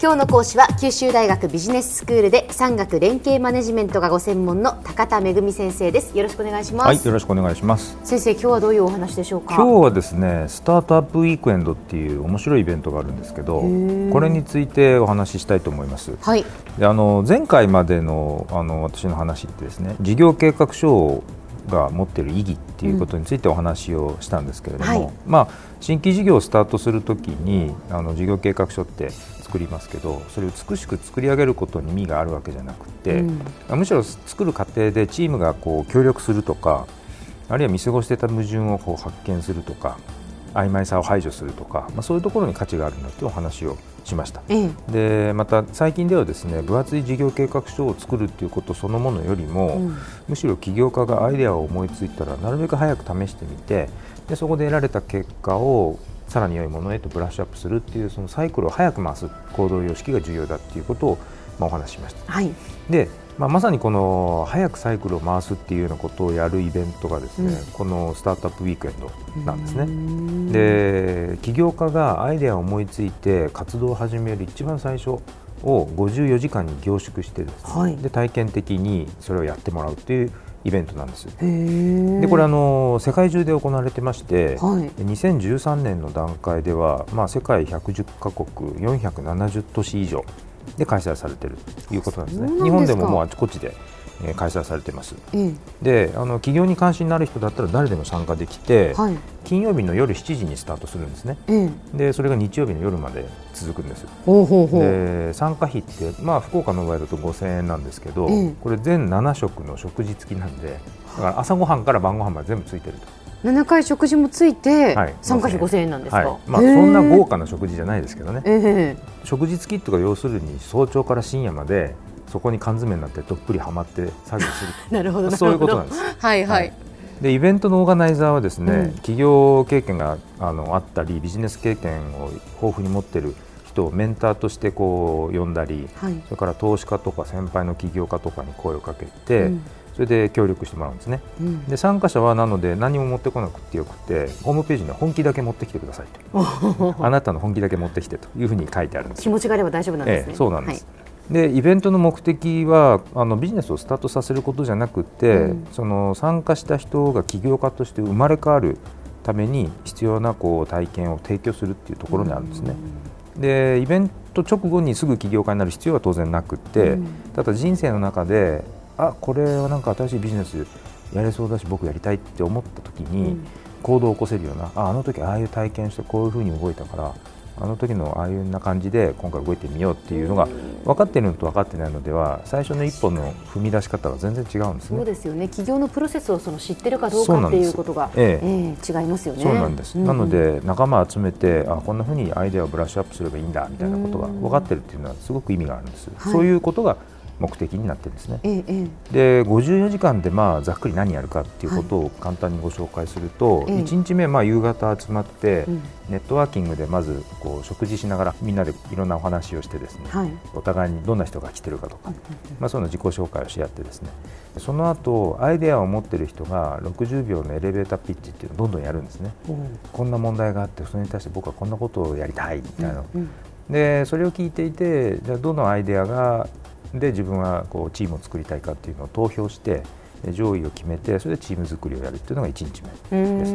今日の講師は九州大学ビジネススクールで産学連携マネジメントがご専門の高田恵先生です。よろしくお願いします。はいよろしくお願いします。先生今日はどういうお話でしょうか？今日はですねスタートアップウィークエンドっていう面白いイベントがあるんですけどこれについてお話ししたいと思います。はい。であの前回までのあの私の話ってですね事業計画書が持っている意義っていうことについてお話をしたんですけれども、うん。はい、まあ、新規事業をスタートするときにあの事業計画書って作りますけどそれを美しく作り上げることに意味があるわけじゃなくて、うん、むしろ作る過程でチームがこう協力するとかあるいは見過ごしてた矛盾をこう発見するとか曖昧さを排除するとか、まあ、そういうところに価値があるんだというお話をしました、うん、でまた最近ではですね分厚い事業計画書を作るということそのものよりも、うん、むしろ起業家がアイデアを思いついたらなるべく早く試してみてでそこで得られた結果をさらに良いものへとブラッシュアップするっていうそのサイクルを早く回す行動様式が重要だということを、まあ、お話ししました。はい、でまあ、まさにこの早くサイクルを回すっていうようなことをやるイベントがですね、うん、このスタートアップウィークエンドなんですね。で起業家がアイデアを思いついて活動を始める一番最初を54時間に凝縮してですね、はい、で体験的にそれをやってもらうというイベントなんです。でこれあの世界中で行われてまして、はい、2013年の段階では、まあ、世界110カ国470都市以上で開催されているということなんですね。日本でももうあちこちでえ開催されてます、うん、であの起業に関心のある人だったら誰でも参加できて、はい、金曜日の夜7時にスタートするんですね、うん、でそれが日曜日の夜まで続くんです。で参加費って、まあ、福岡の場合だと5000円なんですけど、うん、これ全7食の食事付きなんでだから朝ごはんから晩ごはんまで全部ついてると。7回食事もついて、参加費5000円なんですか、はい、まあ、そんな豪華な食事じゃないですけどね、食事付きとか要するに早朝から深夜までそこに缶詰になってどっぷりはまって作業する なるほどそういうことなんです。はいはい、はい。でイベントのオーガナイザーはですね、うん、企業経験があのあったりビジネス経験を豊富に持っている人をメンターとしてこう呼んだり、はい、それから投資家とか先輩の起業家とかに声をかけて、うん、それで協力してもらうんですね、うん、で参加者はなので何も持ってこなくてよくてホームページには本気だけ持ってきてくださいと。あなたの本気だけ持ってきてというふうに書いてあるんです。気持ちがあれば大丈夫なんですね、ええ、そうなんです、はい。でイベントの目的はあのビジネスをスタートさせることじゃなくて、うん、その参加した人が起業家として生まれ変わるために必要なこう体験を提供するっていうところにあるんですね。うん、でイベント直後にすぐ起業家になる必要は当然なくて、うん、ただ人生の中であこれはなんか新しいビジネスやれそうだし僕やりたいって思った時に行動を起こせるようなああの時ああいう体験してこういうふうに動いたからあの時のああいうな感じで今回動いてみようっていうのが分かっているのと分かってないのでは最初の一歩の踏み出し方が全然違うんですね。そうですよね。企業のプロセスをその知ってるかどうかっていうことが、えええー、違いますよね。そうなんです。うん、なので仲間集めてあこんなふうにアイデアをブラッシュアップすればいいんだみたいなことが分かってるっていうのはすごく意味があるんです。そういうことが目的になってるんですね。ええ、で54時間でまあざっくり何やるかっていうことを簡単にご紹介すると、はい、1日目まあ夕方集まって、ネットワーキングでまずこう食事しながらみんなでいろんなお話をしてですね、はい、お互いにどんな人が来てるかとか、まあ、そういうの自己紹介をし合ってですねその後アイデアを持ってる人が60秒のエレベーターピッチっていうのをどんどんやるんですね。こんな問題があってそれに対して僕はこんなことをやりたいみたいな。うんうん。でそれを聞いていてじゃあどのアイデアがで自分はこうチームを作りたいかっていうのを投票して上位を決めてそれでチーム作りをやるっていうのが1日目です。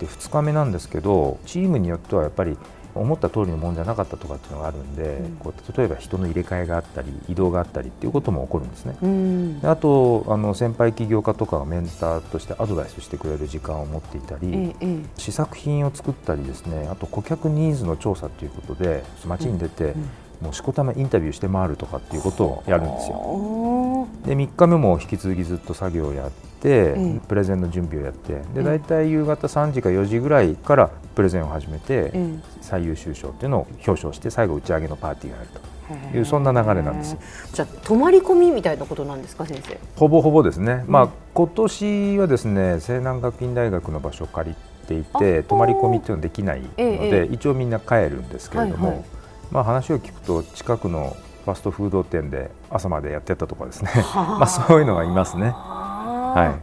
で2日目なんですけどチームによってはやっぱり思った通りのものじゃなかったとかっていうのがあるんで、うん、こう例えば人の入れ替えがあったり移動があったりっていうことも起こるんですね。うん、あとあの先輩起業家とかがメンターとしてアドバイスしてくれる時間を持っていたり、試作品を作ったりですねあと顧客ニーズの調査ということで街に出て、うんもうしこたまインタビューして回るとかっていうことをやるんですよ。で3日目も引き続きずっと作業をやって、うん、プレゼンの準備をやってで大体夕方3時か4時ぐらいからプレゼンを始めて、うん、最優秀賞っていうのを表彰して最後打ち上げのパーティーがあると。いうそんな流れなんですじゃあ泊まり込みみたいなことなんですか先生？ほぼほぼですね、うん、まあ今年はですね西南学院大学の場所を借りていて泊まり込みっていうのはできないので、ええ、一応みんな帰るんですけれども、はいはいまあ、話を聞くと近くのファストフード店で朝までやってたとかですね。まあそういうのがいますね。は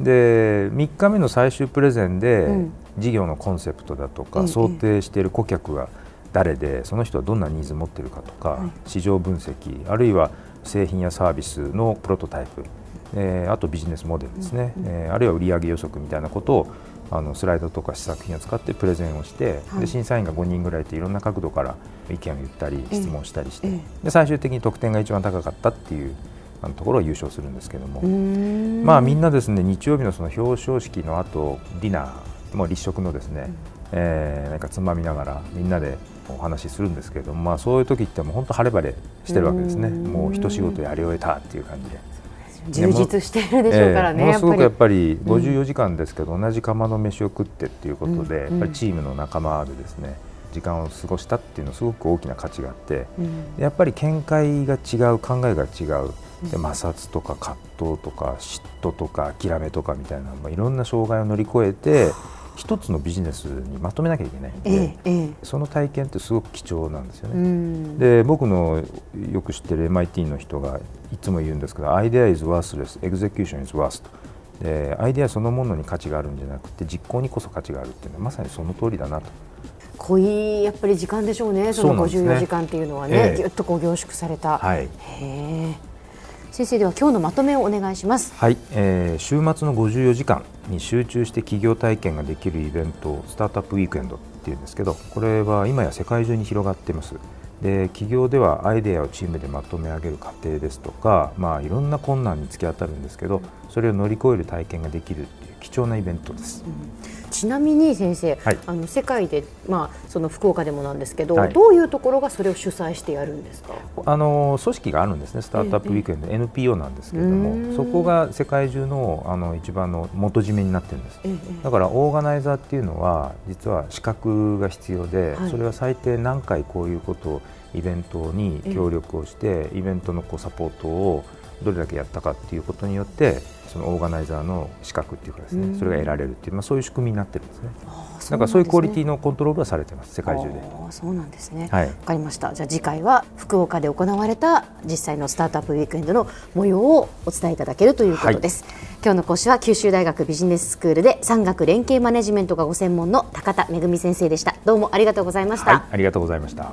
い、で3日目の最終プレゼンで、事業のコンセプトだとか、想定している顧客が誰でその人はどんなニーズを持っているかとか、はい、市場分析あるいは製品やサービスのプロトタイプ、えー、あとビジネスモデルですね、うんうん、えー、あるいは売上予測みたいなことをあのスライドとか試作品を使ってプレゼンをして、はい、で審査員が5人ぐらいいていろんな角度から意見を言ったり質問したりして、で最終的に得点が一番高かったっていうあのところを優勝するんですけども。まあみんなですね日曜日のその表彰式の後ディナーもう立食のですね、うん、えー、なんかつまみながらみんなでお話しするんですけれども、まあ、そういう時っても本当晴れ晴れしてるわけですね。もう一仕事やり終えたっていう感じで。充実しているでしょうからね、えー、ものすごくやっぱり54時間ですけど、うん、同じ釜の飯を食ってっていうことで、うん、やっぱりチームの仲間でですね時間を過ごしたっていうのはすごく大きな価値があって、うん、やっぱり見解が違う考えが違う。で摩擦とか葛藤とか嫉妬とか諦めとかみたいな、まあ、いろんな障害を乗り越えて 一つのビジネスにまとめなきゃいけないんで、ええ、その体験ってすごく貴重なんですよね。で僕のよく知ってる MIT の人がいつも言うんですけど「アイデア is worthless execution is worse」と。でアイデアそのものに価値があるんじゃなくて実行にこそ価値があるっていうのはまさにその通りだなと。濃いやっぱり時間でしょうね、その54時間っていうのはね、ぎゅっとこう凝縮された。はい、へ先生では今日のまとめをお願いします。はい、えー、週末の54時間に集中して企業体験ができるイベントスタートアップウィークエンドっていうんですけど、これは今や世界中に広がっています。で企業ではアイデアをチームでまとめ上げる過程ですとか、まあ、いろんな困難に突き当たるんですけどそれを乗り越える体験ができるっていう貴重なイベントです。うんちなみに先生、はい、あの世界で、まあ、その福岡でもなんですけど、はい、どういうところがそれを主催してやるんですか？あの組織があるんですね、スタートアップウィークエンド、ええ、NPO なんですけれども、そこが世界中のあの一番の元締めになってるんです、え、だからオーガナイザーっていうのは、実は資格が必要で、はい、それは最低何回こういうことをイベントに協力をして、イベントのこうサポートをどれだけやったかっていうことによってそのオーガナイザーの資格っていうかですね、それが得られるっていう、まあ、そういう仕組みになってるんですね。だからそういうクオリティのコントロールはされてます世界中で。そうなんですね。はい。わかりました。じゃあ次回は福岡で行われた実際のスタートアップウィークエンドの模様をお伝えいただけるということです。はい、今日の講師は九州大学ビジネススクールで産学連携マネジメントがご専門の高田恵先生でした。どうもありがとうございました。はい、ありがとうございました。